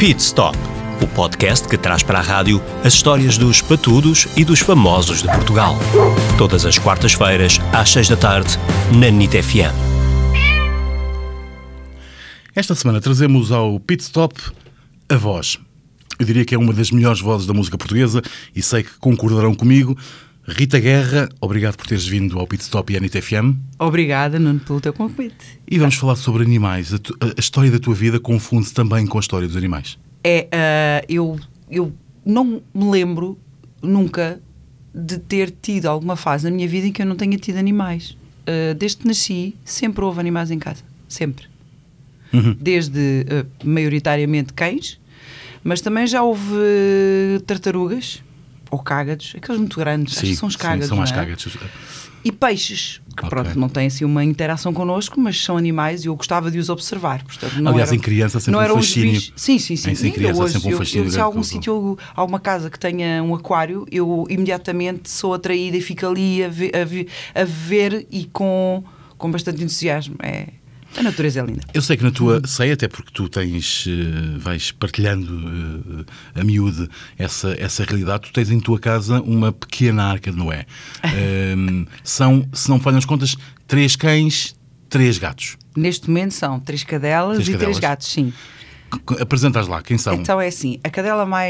Pit Stop, o podcast que traz para a rádio as histórias dos patudos e dos famosos de Portugal. Todas as quartas-feiras, às seis da tarde, na NIT FM. Esta semana trazemos ao Pit Stop a voz. Eu diria que é uma das melhores vozes da música portuguesa e sei que concordarão comigo. Rita Guerra, obrigado por teres vindo ao Pit Stop e à NIT FM. Obrigada, Nuno, pelo teu convite. E vamos falar sobre animais. A, tu- a- história da tua vida confunde-se também com a história dos animais. É, ah, eu, eu não me lembro nunca de ter tido alguma fase na minha vida em que eu não tenha tido animais. Ah, desde que nasci, sempre houve animais em casa. Sempre. Desde, ah, maioritariamente, cães, mas também já houve tartarugas ou cágados, aqueles muito grandes, acho que são os cágados. são não mais é? cágados. E peixes, que Ok. pronto, não têm assim uma interação connosco, mas são animais e eu gostava de os observar. Portanto, Aliás, eram- em criança sempre não um fascínio. bichos- Sim, sim, sim. Em criança hoje, sempre um fascínio eu, se há algum sítio, alguma casa que tenha um aquário, eu imediatamente sou atraída e fico ali a ver, a ver, a ver e com, com bastante entusiasmo. É, a natureza é linda. Eu sei que na tua. Sei até porque tu tens. eh, vais partilhando eh, a miúde essa, essa realidade. Tu tens em tua casa uma pequena arca de Noé. Ehm, são, se não falham as contas, três cães, três gatos. Neste momento são três cadelas Três e cadelas. três gatos, sim. Apresentas lá, quem são? Então é assim, a cadela mais